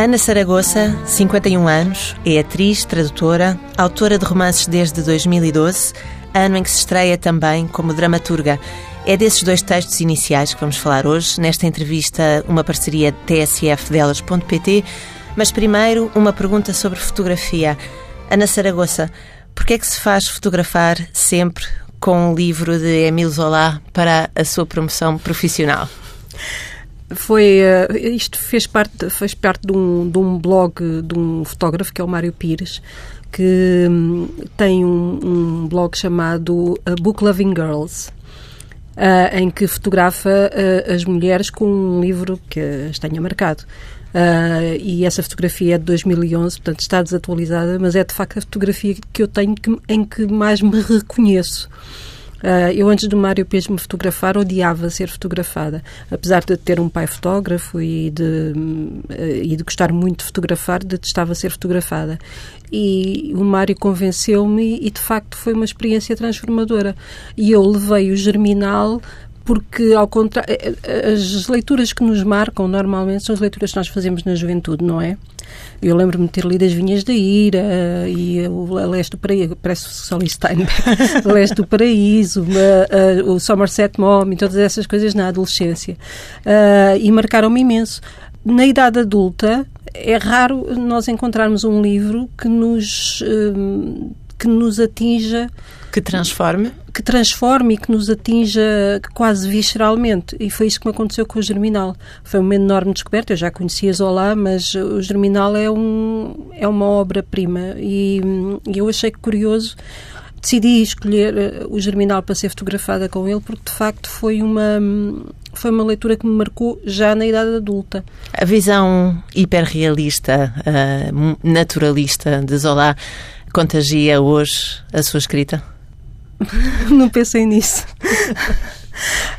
Ana Saragoça, 51 anos, é atriz, tradutora, autora de romances desde 2012, ano em que se estreia também como dramaturga. É desses dois textos iniciais que vamos falar hoje, nesta entrevista, uma parceria tsfdelas.pt. Mas primeiro, uma pergunta sobre fotografia. Ana Saragoça, por que é que se faz fotografar sempre com um livro de Emile Zola para a sua promoção profissional? Foi uh, isto fez parte fez parte de um, de um blog de um fotógrafo que é o Mário Pires que um, tem um, um, blog chamado uh, Book Loving Girls uh, em que fotografa as mulheres com um livro que as tenha marcado. E essa fotografia é de 2011 portanto está desatualizada mas é de facto a fotografia que eu tenho que, em que mais me reconheço Uh, eu, antes do Mário Pires me fotografar, odiava ser fotografada. Apesar de ter um pai fotógrafo e de, uh, e de gostar muito de fotografar, detestava ser fotografada. E o Mário convenceu-me e, de facto, foi uma experiência transformadora. E eu levei o Germinal porque ao contrário, eh, eh, as leituras que nos marcam normalmente são as leituras que nós fazemos na juventude, não é? Eu lembro-me de ter lido As Vinhas da Ira e o Leste do Paraíso, parece Sally Steinbeck, Leste do Paraíso, o Somerset Mom e todas essas coisas na adolescência. E marcaram-me imenso. Na idade adulta, é raro nós encontrarmos um livro que nos, que nos atinja que transforme? Que transforme e que nos atinja quase visceralmente. E foi isso que me aconteceu com o Germinal. Foi uma enorme descoberta. Eu já conhecia Zola, mas o Germinal é, um, é uma obra-prima. E, e eu achei curioso decidi escolher eh, o Germinal para ser fotografada com ele porque de facto foi uma foi uma leitura que me marcou já na idade adulta. A visão hiperrealista, uh, naturalista de Zola contagia hoje a sua escrita? não pensei nisso.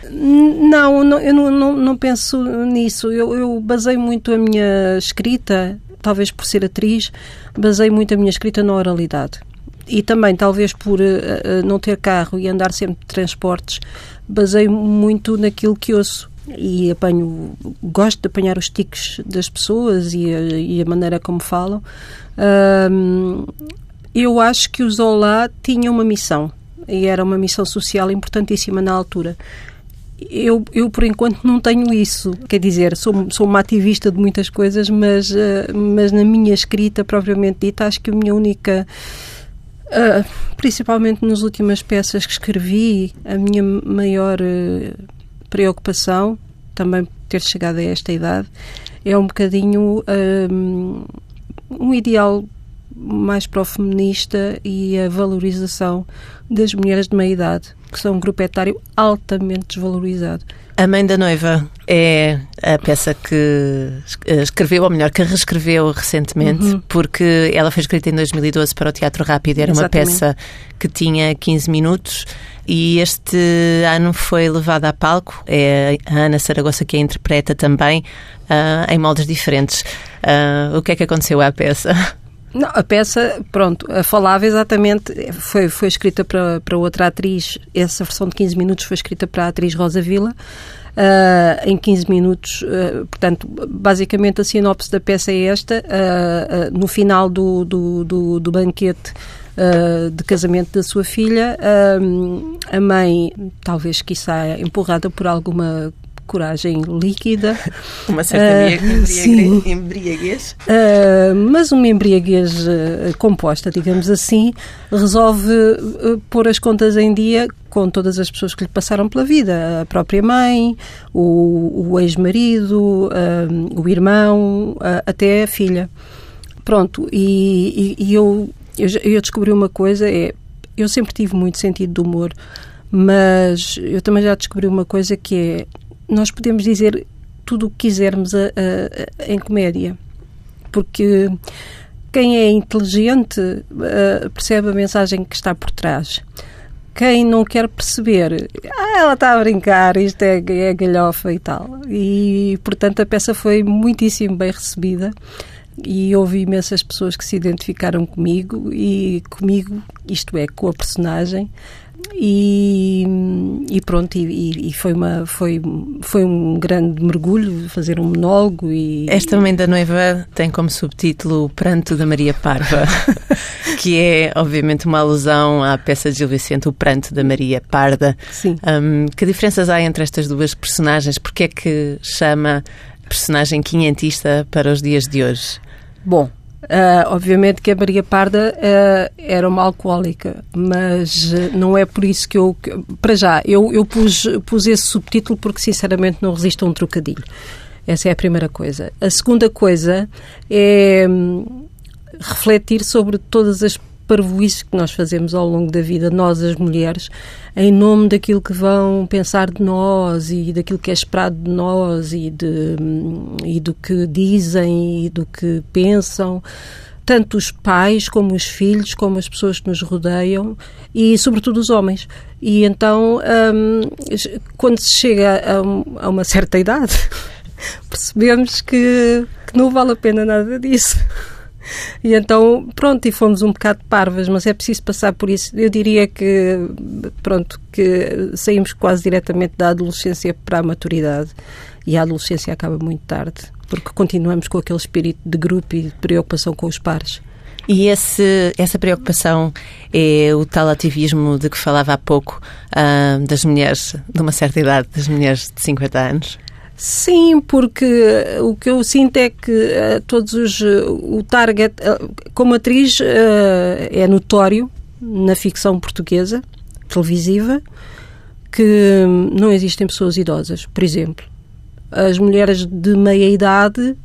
não, não, eu não, não, não penso nisso. Eu, eu basei muito a minha escrita, talvez por ser atriz, basei muito a minha escrita na oralidade. E também, talvez por uh, não ter carro e andar sempre de transportes, basei muito naquilo que ouço e apanho, gosto de apanhar os tiques das pessoas e a, e a maneira como falam. Eu acho que o Zola tinha uma missão e era uma missão social importantíssima na altura. Eu, eu, por enquanto, não tenho isso. Quer dizer, sou, sou uma ativista de muitas coisas, mas, uh, mas na minha escrita, propriamente dita, acho que a minha única. Uh, principalmente nas últimas peças que escrevi, a minha maior uh, preocupação, também ter chegado a esta idade, é um bocadinho um ideal mais para o feminista e a valorização das mulheres de meia idade, que são um grupo etário altamente desvalorizado. A Mãe da Noiva é a peça que escreveu, ou melhor, que reescreveu recentemente, uhum. porque ela foi escrita em 2012 para o Teatro Rápido. Era Exatamente. uma peça que tinha 15 minutos e este ano foi levada a palco. É a Ana Saragossa que a interpreta também uh, em moldes diferentes. Uh, o que é que aconteceu à peça? Não, a peça, pronto, falava exatamente, foi, foi escrita para, para outra atriz, essa versão de 15 minutos foi escrita para a atriz Rosa Vila, uh, em 15 minutos, uh, portanto, basicamente a sinopse da peça é esta, uh, no final do, do, do, do banquete de casamento da sua filha, a mãe, talvez quiçá empurrada por alguma coragem líquida. Uma certa uh, embriaguez. Uh, mas uma embriaguez uh, composta, digamos assim, resolve uh, pôr as contas em dia com todas as pessoas que lhe passaram pela vida. A própria mãe, o, o ex-marido, o irmão, até a filha. Pronto, e, e, e eu, eu, eu descobri uma coisa, é, eu sempre tive muito sentido de humor, mas eu também já descobri uma coisa que é nós podemos dizer tudo o que quisermos a, a, a, em comédia, porque quem é inteligente uh, percebe a mensagem que está por trás. Quem não quer perceber, ah, ela está a brincar, isto é, é galhofa e tal. E, portanto, a peça foi muitíssimo bem recebida. e houve imensas pessoas que se identificaram comigo e comigo, isto é, com a personagem. E, e pronto, e, e, foi, uma, foi, foi um grande mergulho fazer um monólogo. E, Esta Mãe da Noiva tem como subtítulo O Pranto da Maria Parva, que é obviamente uma alusão à peça de Gil Vicente, O Pranto da Maria Parda. Sim. Um, que diferenças há entre estas duas personagens? Porque é que chama personagem quinhentista para os dias de hoje? Bom, Uh, obviamente que a Maria Parda uh, era uma alcoólica, mas uh, não é por isso que eu. Que, para já, eu, eu pus, pus esse subtítulo porque sinceramente não resisto a um trocadilho. Essa é a primeira coisa. A segunda coisa é hum, refletir sobre todas as parvoíces que nós fazemos ao longo da vida, nós as mulheres, em nome daquilo que vão pensar de nós e daquilo que é esperado de nós e, de, e do que dizem e do que pensam tanto os pais como os filhos, como as pessoas que nos rodeiam e, sobretudo, os homens. E então, hum, quando se chega a, a, uma certa idade, percebemos que, que não vale a pena nada disso. E então, pronto, e fomos um bocado parvas, mas é preciso passar por isso. Eu diria que, pronto, que saímos quase diretamente da adolescência para a maturidade e a adolescência acaba muito tarde, porque continuamos com aquele espírito de grupo e de preocupação com os pares. E esse, essa preocupação é o tal ativismo de que falava há pouco uh, das mulheres de uma certa idade, das mulheres de 50 anos? Sim, porque o que eu sinto é que uh, todos os. Uh, o target, uh, como atriz, é notório na ficção portuguesa, televisiva, que não existem pessoas idosas, por exemplo. As mulheres de meia idade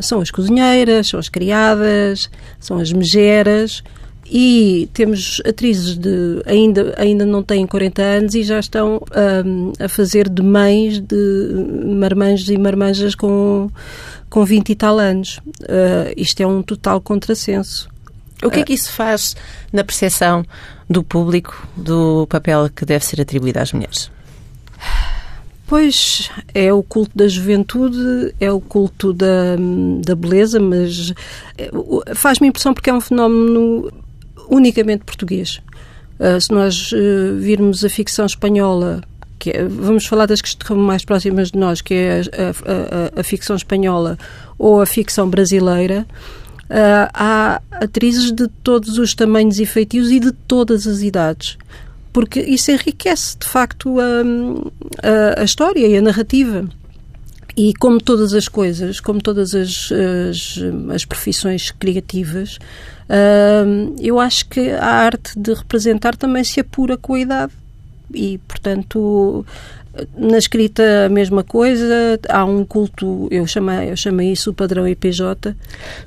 são as cozinheiras, são as criadas, são as megeras e temos atrizes de ainda ainda não têm 40 anos e já estão um, a fazer de mães de marmanjos e marmanjas com com 20 e tal anos. Uh, isto é um total contrassenso. O que é que isso faz na percepção do público do papel que deve ser atribuído às mulheres? Pois é o culto da juventude, é o culto da, da beleza, mas eh, faz-me impressão porque é um fenómeno unicamente português. Uh, se nós uh, virmos a ficção espanhola, que é, vamos falar das que estão mais próximas de nós, que é a, a, a ficção espanhola ou a ficção brasileira, uh, há atrizes de todos os tamanhos e feitios e de todas as idades. Porque isso enriquece, de facto, a, a, a história e a narrativa. E como todas as coisas, como todas as, as, as profissões criativas, uh, eu acho que a arte de representar também se apura com a idade. E, portanto, na escrita, a mesma coisa. Há um culto, eu chamo, eu chamo isso o padrão IPJ,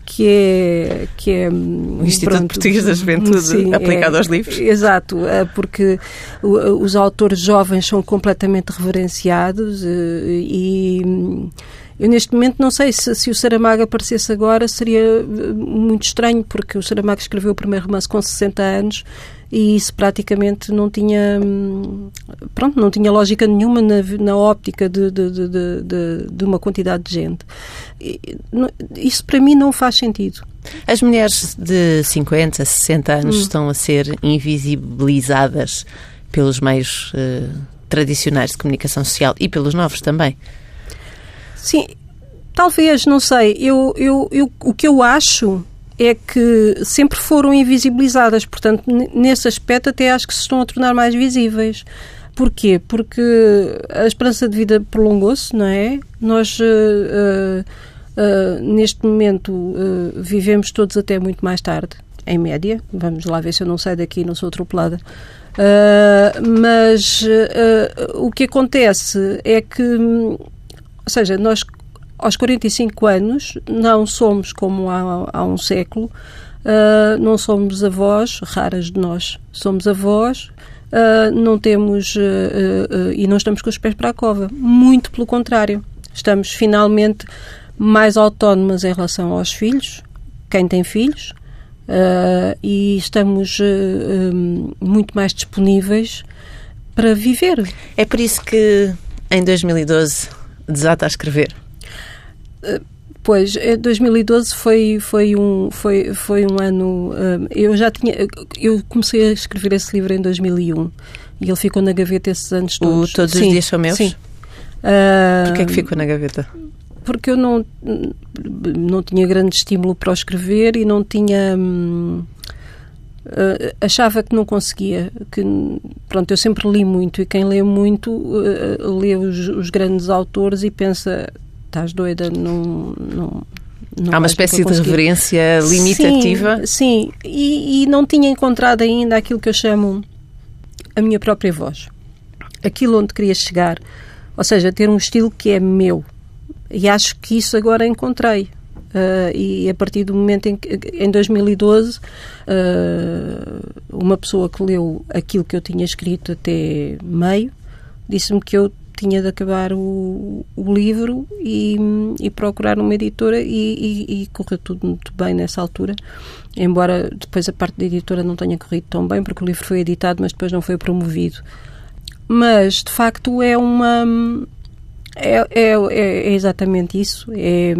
que é. Que é o Instituto pronto, Português da Juventude sim, aplicado é, aos livros. Exato, é porque os autores jovens são completamente reverenciados eh, e. Eu, neste momento, não sei se, se o Saramago aparecesse agora, seria eh, muito estranho, porque o Saramago escreveu o primeiro romance com 60 anos e isso praticamente não tinha pronto não tinha lógica nenhuma na, na óptica de, de, de, de, uma quantidade de gente. Isso para mim não faz sentido. As mulheres de 50 60 anos hum. estão a ser invisibilizadas pelos meios uh, tradicionais de comunicação social e pelos novos também. Sim talvez não sei. Eu, eu, eu o que eu acho é que sempre foram invisibilizadas. Portanto, nesse aspecto, até acho que se estão a tornar mais visíveis. Porquê? Porque a esperança de vida prolongou-se, não é? Nós, uh, uh, uh, neste momento, vivemos todos até muito mais tarde, em média. Vamos lá ver se eu não saio daqui e não sou atropelada. mas o que acontece é que, ou seja, nós aos 45 anos não somos como há, há um século, uh, não somos avós, raras de nós somos avós, uh, não temos uh, e não estamos com os pés para a cova. Muito pelo contrário, estamos finalmente mais autónomas em relação aos filhos, quem tem filhos, e estamos muito mais disponíveis para viver. É por isso que em 2012 desata a escrever? Pois, 2012 foi, foi, um, foi, foi um ano. Eu já tinha. Eu comecei a escrever esse livro em 2001 e ele ficou na gaveta esses anos todos. O Todos sim, os Dias São Meus? Sim. Porquê é que ficou na gaveta? Porque eu não, não tinha grande estímulo para o escrever e não tinha. Hum, Uh, achava que não conseguia. Que, pronto, eu sempre li muito e quem lê muito uh, lê os, os, grandes autores e pensa: estás doida, não. não não Há uma espécie de reverência limitativa. Sim, sim. E, e não tinha encontrado ainda aquilo que eu chamo a minha própria voz. Aquilo onde queria chegar. Ou seja, ter um estilo que é meu. E acho que isso agora encontrei. Uh, e a partir do momento em que, em 2012, uh, uma pessoa que leu aquilo que eu tinha escrito até meio, disse-me que eu tinha de acabar o, o livro e, e, procurar uma editora e, e, e, correu tudo muito bem nessa altura, embora depois a parte da editora não tenha corrido tão bem, porque o livro foi editado, mas depois não foi promovido. Mas, de facto, é uma é, é, é, exatamente isso. É,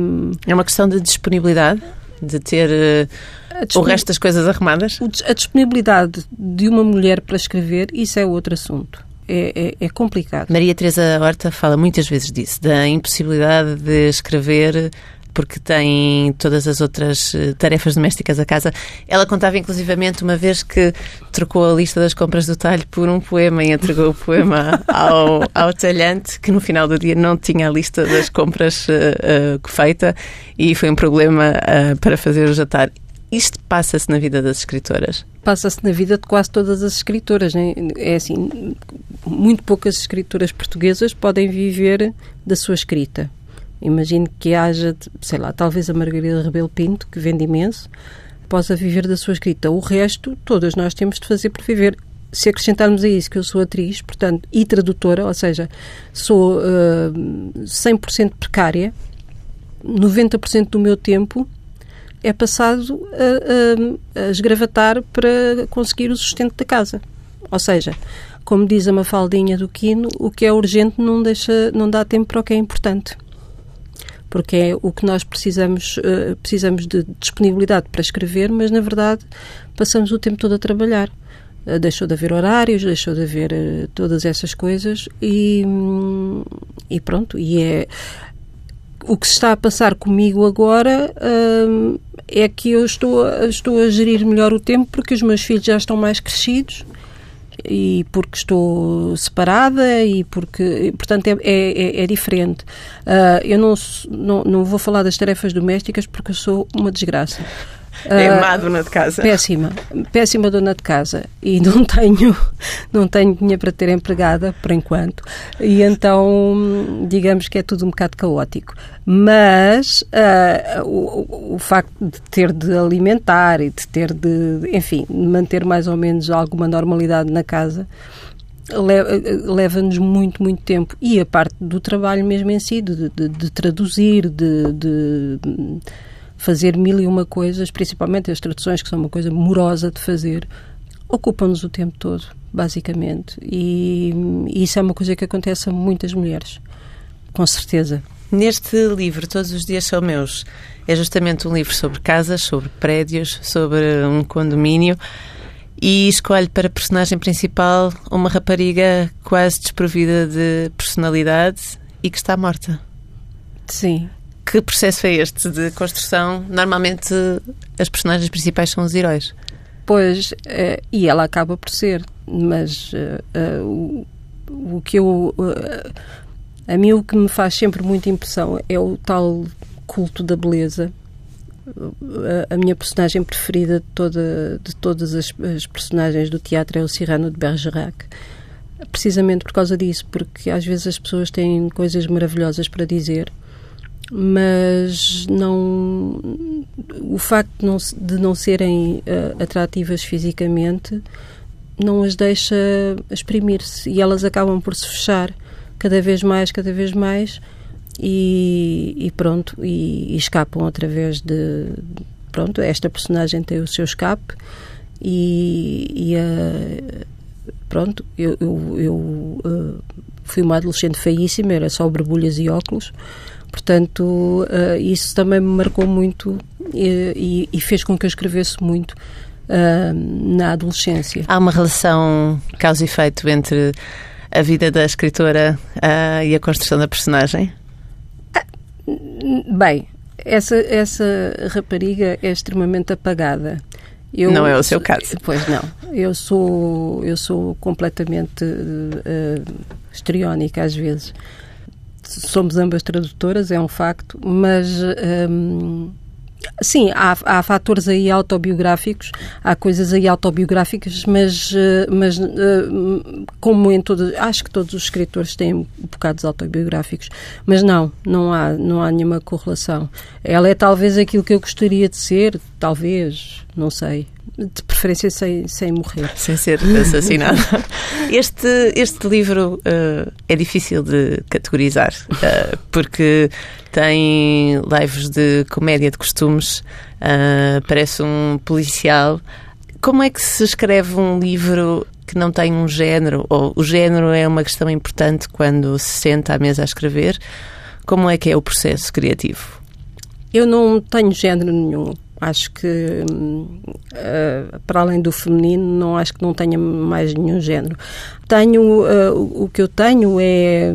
é uma questão de disponibilidade, de ter uh, o resto das coisas arrumadas? A disponibilidade de uma mulher para escrever, isso é outro assunto. É, é, é, complicado. Maria Teresa Horta fala muitas vezes disso, da impossibilidade de escrever porque tem todas as outras eh, tarefas domésticas da casa. Ela contava inclusivamente uma vez que trocou a lista das compras do talho por um poema e entregou o poema ao, ao talhante, que no final do dia não tinha a lista das compras uh, feita e foi um problema uh, para fazer o jantar. Isto passa-se na vida das escritoras? Passa-se na vida de quase todas as escritoras. Né? É assim, muito poucas escritoras portuguesas podem viver da sua escrita. Imagino que haja, sei lá, talvez a Margarida Rebelo Pinto, que vende imenso, possa viver da sua escrita. O resto, todas nós temos de fazer por viver. Se acrescentarmos a isso que eu sou atriz, portanto, e tradutora, ou seja, sou uh, 100% precária, 90% do meu tempo é passado a, a, a esgravatar para conseguir o sustento da casa. Ou seja, como diz a Mafaldinha do Quino, o que é urgente não, deixa, não dá tempo para o que é importante porque é o que nós precisamos, uh, precisamos de disponibilidade para escrever, mas na verdade passamos o tempo todo a trabalhar. Uh, deixou de haver horários, deixou de haver uh, todas essas coisas e, hum, e pronto, e é o que se está a passar comigo agora hum, é que eu estou, estou a gerir melhor o tempo porque os meus filhos já estão mais crescidos e porque estou separada e porque, portanto, é, é, é diferente. Uh, eu não, não, não vou falar das tarefas domésticas porque eu sou uma desgraça. É má dona de casa. Péssima, péssima dona de casa. E não tenho, não tenho dinheiro para ter empregada, por enquanto. E então, digamos que é tudo um bocado caótico. Mas uh, o, o facto de ter de alimentar e de ter de, enfim, manter mais ou menos alguma normalidade na casa leva-nos muito, muito tempo. E a parte do trabalho mesmo em si, de, de, de traduzir, de, de fazer mil e uma coisas, principalmente as traduções, que são uma coisa morosa de fazer, ocupam-nos o tempo todo, basicamente. E, e isso é uma coisa que acontece a muitas mulheres, com certeza. Neste livro, Todos os Dias São Meus, é justamente um livro sobre casas, sobre prédios, sobre um condomínio e escolhe para personagem principal uma rapariga quase desprovida de personalidade e que está morta. Sim. Que processo é este de construção? Normalmente as personagens principais são os heróis. Pois, uh, e ela acaba por ser, mas uh, uh, o, o, que eu. a mim o que me faz sempre muita impressão é o tal culto da beleza. A, a minha personagem preferida de, toda, de todas as, as personagens do teatro é o Cyrano de Bergerac precisamente por causa disso, porque às vezes as pessoas têm coisas maravilhosas para dizer mas não o facto de não, de não serem uh, atrativas fisicamente não as deixa exprimir-se e elas acabam por se fechar cada vez mais, cada vez mais e, e pronto, e, e, escapam através de pronto, esta personagem tem o seu escape e, e pronto, eu, eu, eu uh, fui uma adolescente feíssima, era só borbulhas e óculos Portanto, uh, isso também me marcou muito e, e, fez com que eu escrevesse muito uh, na adolescência. Há uma relação causa e efeito entre a vida da escritora uh, e a construção da personagem? Bem, essa, essa rapariga é extremamente apagada. Eu, não é o seu caso. Pois não. Eu sou, eu sou completamente uh, histriónica às vezes. Somos ambas tradutoras, é um facto, mas um, Sim, há, há fatores aí autobiográficos, há coisas aí autobiográficas, mas, eh, mas eh, como em todos, acho que todos os escritores têm bocados autobiográficos, mas não, não há, não há nenhuma correlação. Ela é talvez aquilo que eu gostaria de ser, talvez, não sei, de preferência sem, sem morrer. Sem ser assassinada. este, este livro uh, é difícil de categorizar, uh, porque tem lives de comédia de costumes, uh, parece um policial. Como é que se escreve um livro que não tem um género? Ou o género é uma questão importante quando se senta à mesa a escrever? Como é que é o processo criativo? Eu não tenho género nenhum. Acho que, uh, para além do feminino, não acho que não tenha mais nenhum género. Tenho, uh, o que eu tenho é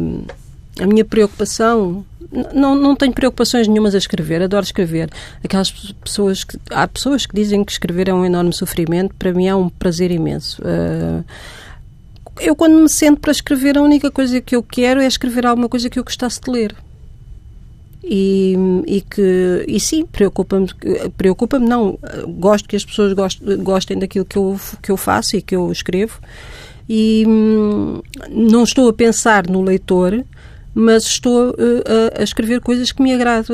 a minha preocupação. Não, não tenho preocupações nenhumas a escrever, adoro escrever. Aquelas pessoas que. Há pessoas que dizem que escrever é um enorme sofrimento, para mim é um prazer imenso. Uh, eu, quando me sento para escrever, a única coisa que eu quero é escrever alguma coisa que eu gostasse de ler e, e que e sim preocupa-me preocupa-me não gosto que as pessoas gostem, gostem daquilo que eu que eu faço e que eu escrevo. E hum, não estou a pensar no leitor mas estou uh, a, a, escrever coisas que me agrada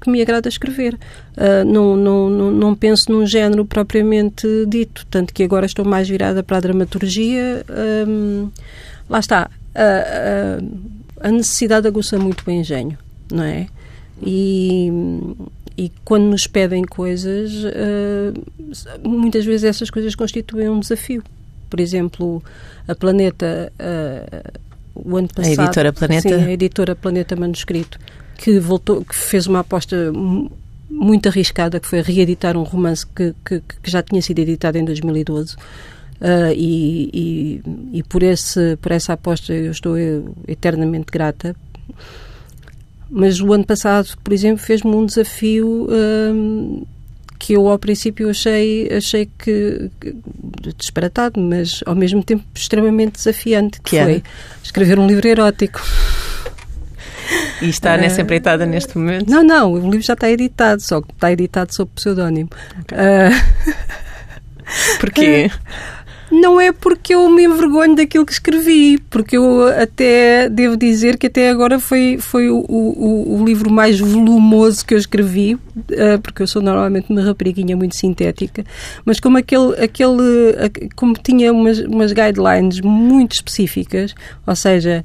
que me agrada escrever. Uh, não, não, não, não penso num género propriamente dito tanto que agora estou mais virada para a dramaturgia um, lá está a, a necessidade aguça muito o engenho não é e, e quando nos pedem coisas, uh, muitas vezes essas coisas constituem um desafio. Por exemplo, a Planeta, uh, o ano passado. A editora Planeta? Sim, a editora Planeta Manuscrito, que, voltou, que fez uma aposta muito arriscada, que foi reeditar um romance que, que, que já tinha sido editado em 2012. Uh, e, e, e, por, esse, por essa aposta eu estou eternamente grata mas o ano passado, por exemplo, fez-me um desafio hum, que eu ao princípio achei, achei que, que, disparatado, mas ao mesmo tempo extremamente desafiante, que, que foi escrever um livro erótico. E está nessa empreitada neste momento? Não, não, o livro já está editado, só que está editado sob pseudónimo. Okay. Uh... Porquê? Não é porque eu me envergonho daquilo que escrevi, porque eu até devo dizer que até agora foi, foi o, o, o livro mais volumoso que eu escrevi, uh, porque eu sou normalmente uma rapariguinha muito sintética, mas como aquele, aquele como tinha umas, umas guidelines muito específicas, ou seja,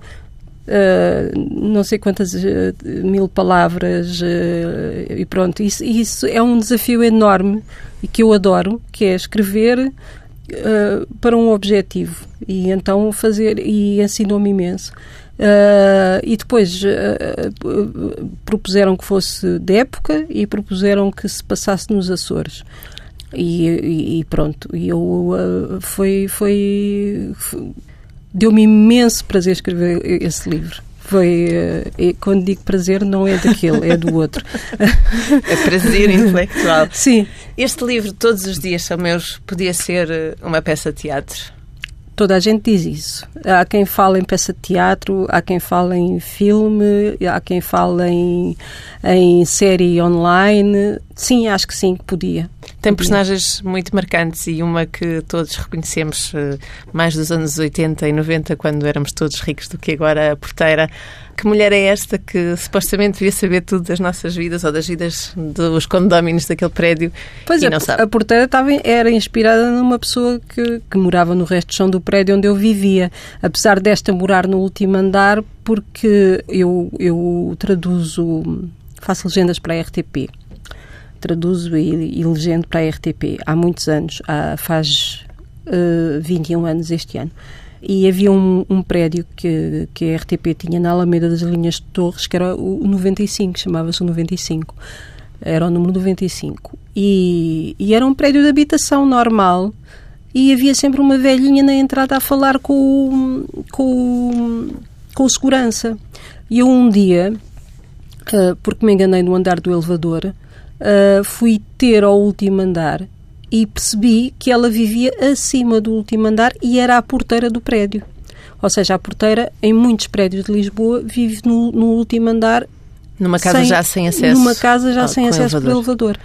Uh, não sei quantas uh, mil palavras uh, e pronto, isso, isso é um desafio enorme e que eu adoro, que é escrever uh, para um objetivo e então fazer e ensinou-me imenso. Uh, e depois uh, propuseram que fosse de época e propuseram que se passasse nos Açores. E, e, pronto, e eu foi, foi, foi deu-me imenso prazer escrever esse livro. Foi, uh, quando digo prazer, não é daquele, é do outro. é prazer intelectual. Sim. Este livro, Todos os Dias São Meus, podia ser eh, uma peça de teatro? Toda a gente diz isso. Há quem fala em peça de teatro, há quem fala em filme, há quem fala em, em série online. Sim, acho que sim, que podia. Tem personagens muito marcantes e uma que todos reconhecemos eh, mais dos anos 80 e 90, quando éramos todos ricos do que agora a porteira. Que mulher é esta que supostamente devia saber tudo das nossas vidas ou das vidas dos condóminos daquele prédio pois e a, não sabe? A porteira estava, era inspirada numa pessoa que, que morava no resto do chão do prédio onde eu vivia. Apesar desta morar no último andar, porque eu, eu traduzo, faço legendas para a RTP traduzo e, e legendo para a RTP há muitos anos, há, faz uh, eh, 21 anos este ano. E havia um, um, prédio que, que a RTP tinha na Alameda das Linhas de Torres, que era o 95, chamava-se o 95. Era o número 95. E, e era um prédio de habitação normal, e havia sempre uma velhinha na entrada a falar com, com, com o segurança. E eu um dia, uh, porque me enganei no andar do elevador, uh, fui ter ao último andar e percebi que ela vivia acima do último andar e era a porteira do prédio. Ou seja, a porteira, em muitos prédios de Lisboa, vive no, no último andar. Numa casa sem, já sem acesso. Numa casa já sem acesso elevador. elevador.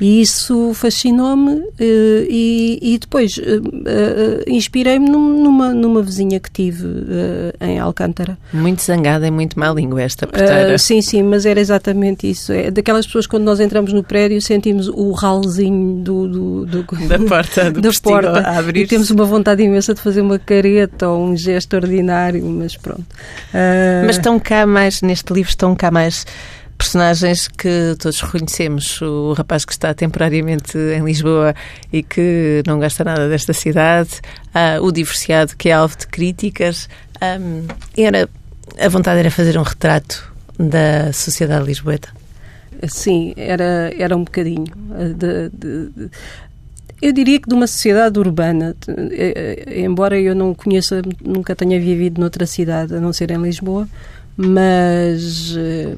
E isso fascinou-me eh, e, e, depois uh, uh, inspirei-me numa, numa vizinha que tive uh, em Alcântara. Muito zangada e muito má língua esta porteira. sim, sim, mas era exatamente isso. É daquelas pessoas quando nós entramos no prédio sentimos o ralzinho do, do, do da porta, do da porta a abrir. E temos uma vontade imensa de fazer uma careta ou um gesto ordinário, mas pronto. Mas estão cá mais, neste livro estão cá mais personagens que todos reconhecemos. O rapaz que está temporariamente em Lisboa e que não gosta nada desta cidade, uh, o divorciado que é alvo de críticas. Um, era, a vontade era fazer um retrato da sociedade lisboeta? Sim, era, era um bocadinho. De, de, de, eu diria que de uma sociedade urbana, eh, eh, embora eu não conheça, nunca tenha vivido noutra cidade, a não ser em Lisboa, mas eh,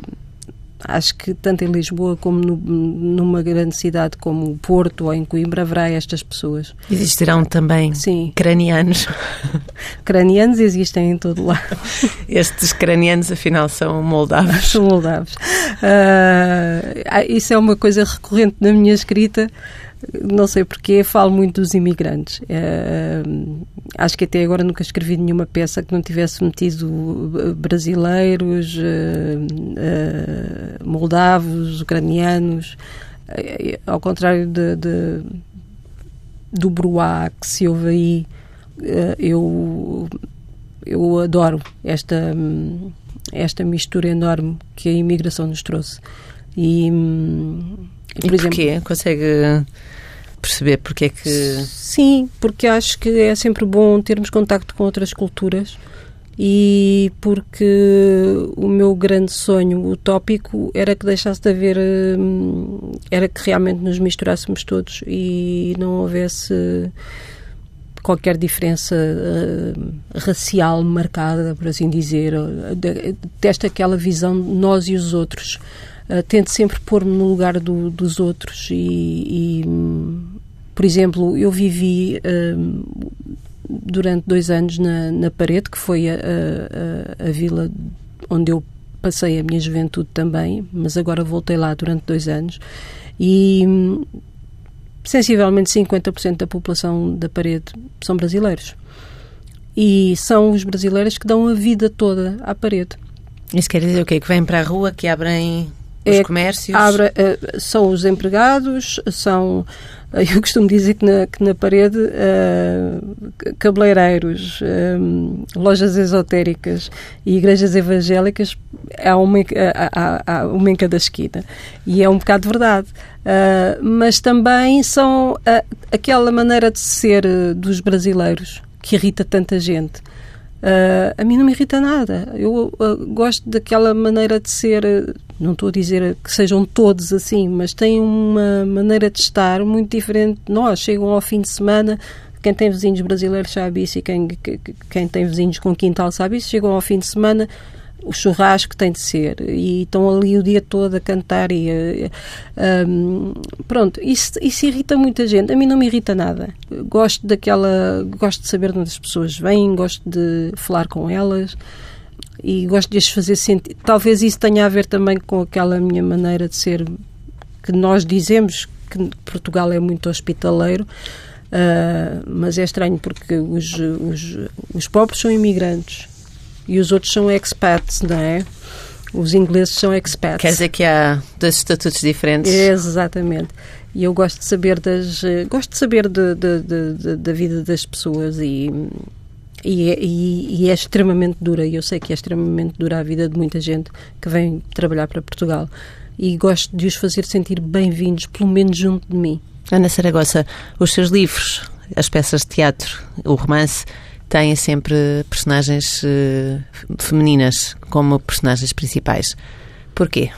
Acho que tanto em Lisboa como no, numa grande cidade como o Porto ou em Coimbra haverá estas pessoas. Existirão também Sim. cranianos. cranianos existem em todo lado. Estes cranianos, afinal, são moldavos. São moldavos. Uh, isso é uma coisa recorrente na minha escrita não sei porquê, falo muito dos imigrantes. Uh, acho que até agora nunca escrevi nenhuma peça que não tivesse metido brasileiros, uh, uh, moldavos, ucranianos, ao contrário de, de, do bruá que se ouve aí. eu, eu adoro esta, esta mistura enorme que a imigração nos trouxe. E, e por porquê? Exemplo, Consegue perceber porque é que... Sim, porque acho que é sempre bom termos contacto com outras culturas e porque o meu grande sonho utópico era que deixasse de haver hum, era que realmente nos misturássemos todos e não houvesse qualquer diferença uh, racial marcada, por assim dizer, desta aquela visão de nós e os outros. Uh, tento sempre pôr-me no lugar do, dos outros e, e, por exemplo, eu vivi uh, durante dois anos na, na Parede, que foi a, a, a vila onde eu passei a minha juventude também, mas agora voltei lá durante dois anos e sensivelmente 50% da população da parede são brasileiros. E são os brasileiros que dão a vida toda à parede. Isso quer dizer o quê? Que vêm para a rua, que abrem os é, comércios? Abre, uh, são os empregados, são. Uh, eu costumo dizer que na, que na parede uh, cabeleireiros, lojas esotéricas e igrejas evangélicas há uma, há, há uma em cada esquina. E é um bocado verdade. mas também são aquela maneira de ser dos brasileiros que irrita tanta gente. Uh, a mim não me irrita nada. Eu uh, gosto daquela maneira de ser. Uh, não estou a dizer que sejam todos assim, mas têm uma maneira de estar muito diferente de nós. Chegam ao fim de semana, quem tem vizinhos brasileiros sabe isso e quem, quem tem vizinhos com quintal sabe isso. Chegam ao fim de semana, o churrasco tem de ser. E estão ali o dia todo a cantar e um, pronto, isso, isso irrita muita gente. A mim não me irrita nada. Gosto daquela, gosto de saber onde as pessoas vêm gosto de falar com elas e gosto de as fazer sentir. Talvez isso tenha a ver também com aquela minha maneira de ser que nós dizemos que Portugal é muito hospitaleiro uh, mas é estranho porque os, os, os pobres são imigrantes e os outros são expats, não é? Os ingleses são expats. Quer dizer que há dois estatutos diferentes. exatamente. E eu gosto de saber das eh, gosto de saber de, de, da vida das pessoas e e é, e, e é, extremamente dura. E eu sei que é extremamente dura a vida de muita gente que vem trabalhar para Portugal. E gosto de os fazer sentir bem-vindos, pelo menos junto de mim. Ana Saragossa, os seus livros, as peças de teatro, o romance, têm sempre personagens uh, femininas como personagens principais. Porquê?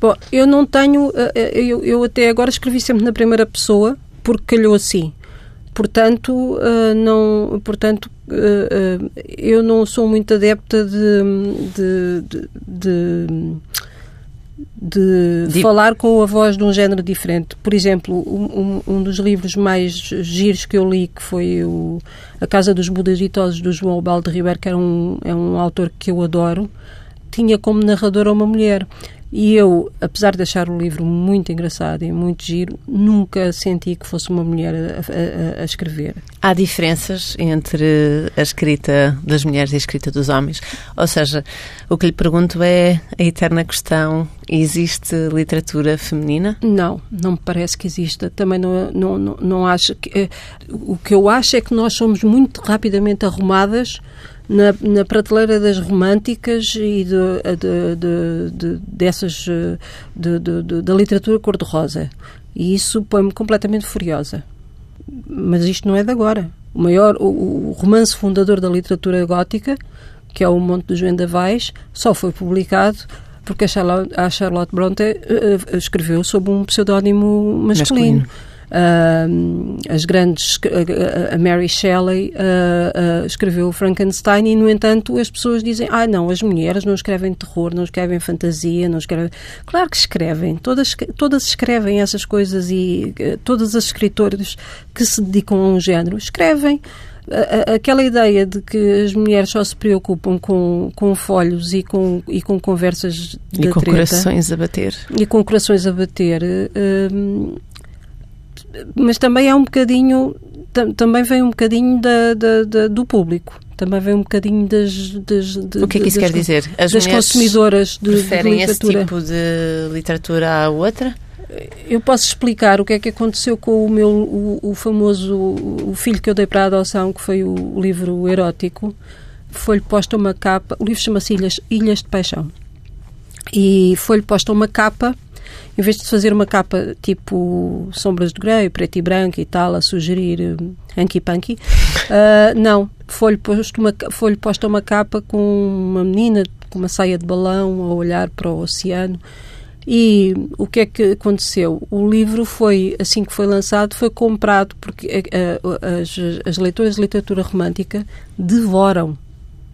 Bom, eu não tenho. Eu, eu até agora escrevi sempre na primeira pessoa, porque calhou assim. Portanto, não, portanto eu não sou muito adepta de, de, de, de, de falar com a voz de um género diferente. Por exemplo, um, um, dos livros mais giros que eu li, que foi o A Casa dos Budas Ditosos, do João Balde Ribeiro, que era um, é um autor que eu adoro, tinha como narradora uma mulher. E eu, apesar de achar o livro muito engraçado e muito giro, nunca senti que fosse uma mulher a, a, a, escrever. Há diferenças entre a escrita das mulheres e a escrita dos homens? Ou seja, o que lhe pergunto é a eterna questão: existe literatura feminina? Não, não me parece que exista. Também não, não, não, não acho que. Eh, o que eu acho é que nós somos muito rapidamente arrumadas na, na prateleira das românticas e de, de, de, de dessas da literatura cor-de-rosa. E isso põe-me completamente furiosa. Mas isto não é de agora. O maior, o, o romance fundador da literatura gótica, que é o Monte dos Vendavais, só foi publicado porque a Charlotte, a Charlotte Bronte uh, escreveu sob um pseudónimo masculino. masculino. Uh, as grandes, a Mary Shelley uh, uh, escreveu Frankenstein e, no entanto, as pessoas dizem, ah, não, as mulheres não escrevem terror, não escrevem fantasia, não escrevem... Claro que escrevem, todas, todas escrevem essas coisas e todas as escritoras que se dedicam a um género escrevem aquela ideia de que as mulheres só se preocupam com, com folhos e com, e com conversas e com treta, corações a bater e com corações a bater uh, mas também é um bocadinho, também vem um bocadinho da, da, da, do público. Também vem um bocadinho das. das de, o que é que isso das, quer dizer? As das consumidoras de, preferem de literatura. esse tipo de literatura à outra? Eu posso explicar o que é que aconteceu com o meu o, o famoso o filho que eu dei para a adoção, que foi o livro erótico. Foi-lhe posta uma capa. O livro chama-se Ilhas, Ilhas de Paixão. E foi-lhe posta uma capa em vez de fazer uma capa tipo Sombras de Grey, preto e branco e tal, a sugerir uh, Hanky Panky, uh, não. Foi-lhe posto uma, foi posta uma capa com uma menina com uma saia de balão a olhar para o oceano. E o que é que aconteceu? O livro foi, assim que foi lançado, foi comprado porque uh, as, as leitoras de literatura romântica devoram.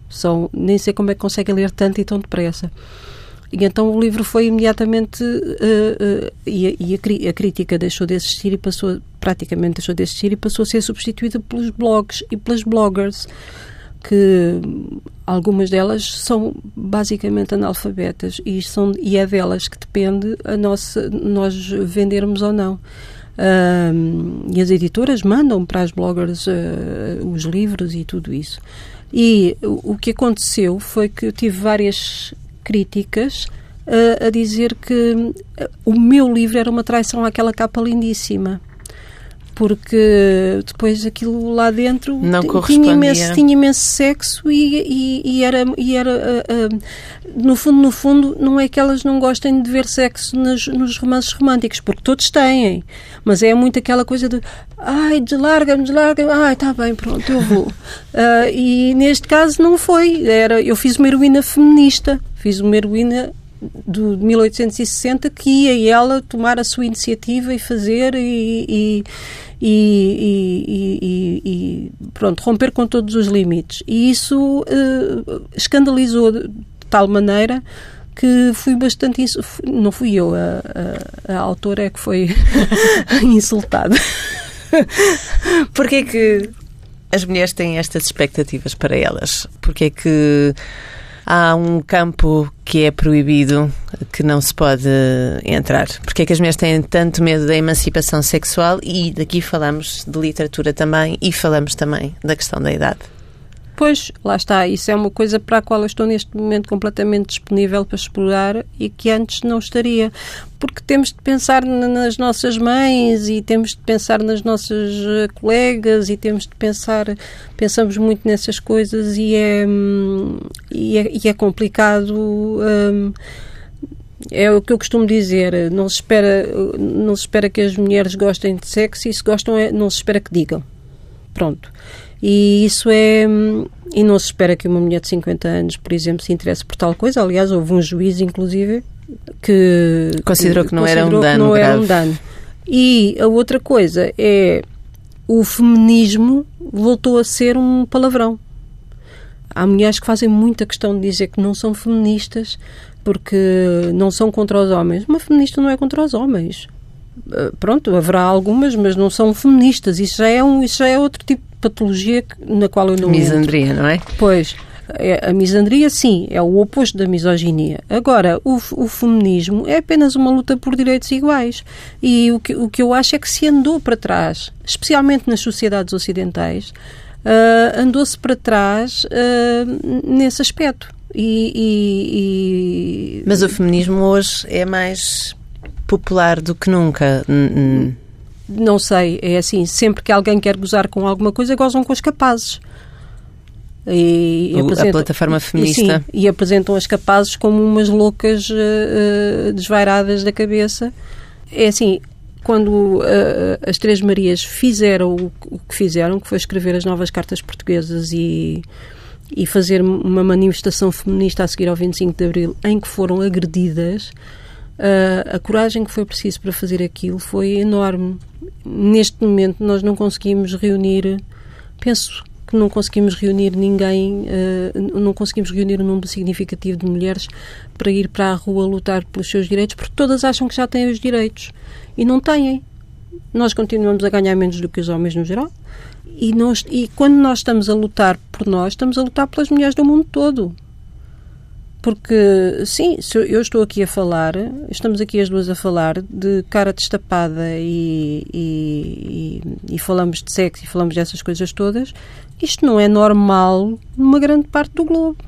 São, nem sei como é que conseguem ler tanto e tão depressa. E então o livro foi imediatamente. Uh, uh, e, a, e a, a, crítica deixou de existir e passou. praticamente deixou de existir e passou a ser substituída pelos blogs e pelas bloggers que algumas delas são basicamente analfabetas e, são, e é delas que depende a nossa, nós vendermos ou não. Um, e as editoras mandam para as bloggers uh, os livros e tudo isso. E o, o que aconteceu foi que eu tive várias críticas a, a dizer que o meu livro era uma traição àquela capa lindíssima porque depois aquilo lá dentro não tinha imenso, tinha imenso sexo e, e, e era, e era uh, uh, no fundo, no fundo, não é que elas não gostem de ver sexo nos, nos romances românticos, porque todos têm, mas é muito aquela coisa de ai, deslarga-me, deslarga-me, ai, está bem, pronto, eu vou. Uh, e neste caso não foi, era, eu fiz uma heroína feminista, fiz uma heroína de 1860 que ia ela tomar a sua iniciativa e fazer e, e, e, e pronto, romper com todos os limites. E isso uh, escandalizou de tal maneira que fui bastante. Não fui eu, a, a, a autora é que foi insultada. Porquê que as mulheres têm estas expectativas para elas? Porquê que há um campo que é proibido, que não se pode entrar. Porque é que as mulheres têm tanto medo da emancipação sexual e daqui falamos de literatura também e falamos também da questão da idade. Pois, lá está. Isso é uma coisa para a qual eu estou neste momento completamente disponível para explorar e que antes não estaria. Porque temos de pensar nas nossas mães e temos de pensar nas nossas eh, colegas e temos de pensar, pensamos muito nessas coisas e é, hum, e é, e é complicado. Hum, é o que eu costumo dizer, não se espera, não se espera que as mulheres gostem de sexo e se gostam, é, não se espera que digam. Pronto. E isso é. E não se espera que uma mulher de 50 anos, por exemplo, se interesse por tal coisa. Aliás, houve um juiz, inclusive, que. Considerou que, não era um dano. não era um dano. E a outra coisa é. O feminismo voltou a ser um palavrão. Há mulheres que fazem muita questão de dizer que não são feministas porque não são contra os homens. Uma feminista não é contra os homens. Eh, pronto, haverá algumas, mas não são feministas. Isso já é, um, isso já é outro tipo patologia na qual eu não Misandria, entro. não é? Pois. É, a misandria, sim, é o oposto da misoginia. Agora, o, o, feminismo é apenas uma luta por direitos iguais. E o que, o que eu acho é que se andou para trás, especialmente nas sociedades ocidentais, uh, andou-se para trás uh, nesse aspecto. E, e, e... Mas o feminismo hoje é mais popular do que nunca. Não sei, é assim, sempre que alguém quer gozar com alguma coisa, gozam com os capazes. E, o, a plataforma feminista. Sim, e apresentam as capazes como umas loucas uh, desvairadas da cabeça. É assim, quando uh, as Três Marias fizeram o, o, que fizeram, que foi escrever as novas cartas portuguesas e, e fazer uma manifestação feminista a seguir ao 25 de Abril, em que foram agredidas, uh, a coragem que foi preciso para fazer aquilo foi enorme. Neste momento, nós não conseguimos reunir, penso que não conseguimos reunir ninguém, uh, não conseguimos reunir um número significativo de mulheres para ir para a rua lutar pelos seus direitos, porque todas acham que já têm os direitos e não têm. Nós continuamos a ganhar menos do que os homens no geral. E, nós, e quando nós estamos a lutar por nós, estamos a lutar pelas mulheres do mundo todo. Porque, sim, eu estou aqui a falar, estamos aqui as duas a falar de cara destapada e, e, e, e falamos de sexo e falamos dessas coisas todas, isto não é normal numa grande parte do globo.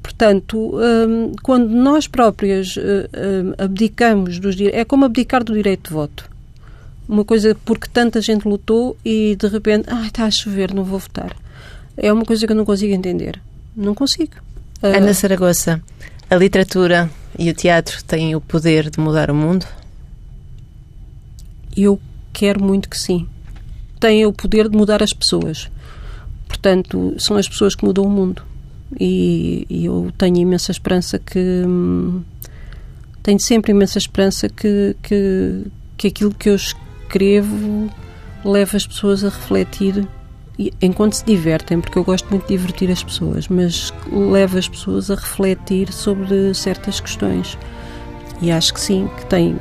Portanto, hum, quando nós próprias hum, abdicamos dos direitos, é como abdicar do direito de voto. Uma coisa porque tanta gente lutou e de repente, ah, está a chover, não vou votar. É uma coisa que eu não consigo entender. Não consigo. Ana Saragossa, a literatura e o teatro têm o poder de mudar o mundo? Eu quero muito que sim. Têm o poder de mudar as pessoas. Portanto, são as pessoas que mudam o mundo. E, e eu tenho imensa esperança que. Hum, tenho sempre imensa esperança que, que, que aquilo que eu escrevo leve as pessoas a refletir enquanto se divertem, porque eu gosto muito de divertir as pessoas, mas leva as pessoas a refletir sobre certas questões. E acho que sim, que tem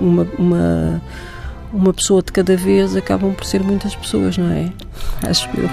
uma, uma, uma pessoa de cada vez acabam por ser muitas pessoas, não é? Acho eu.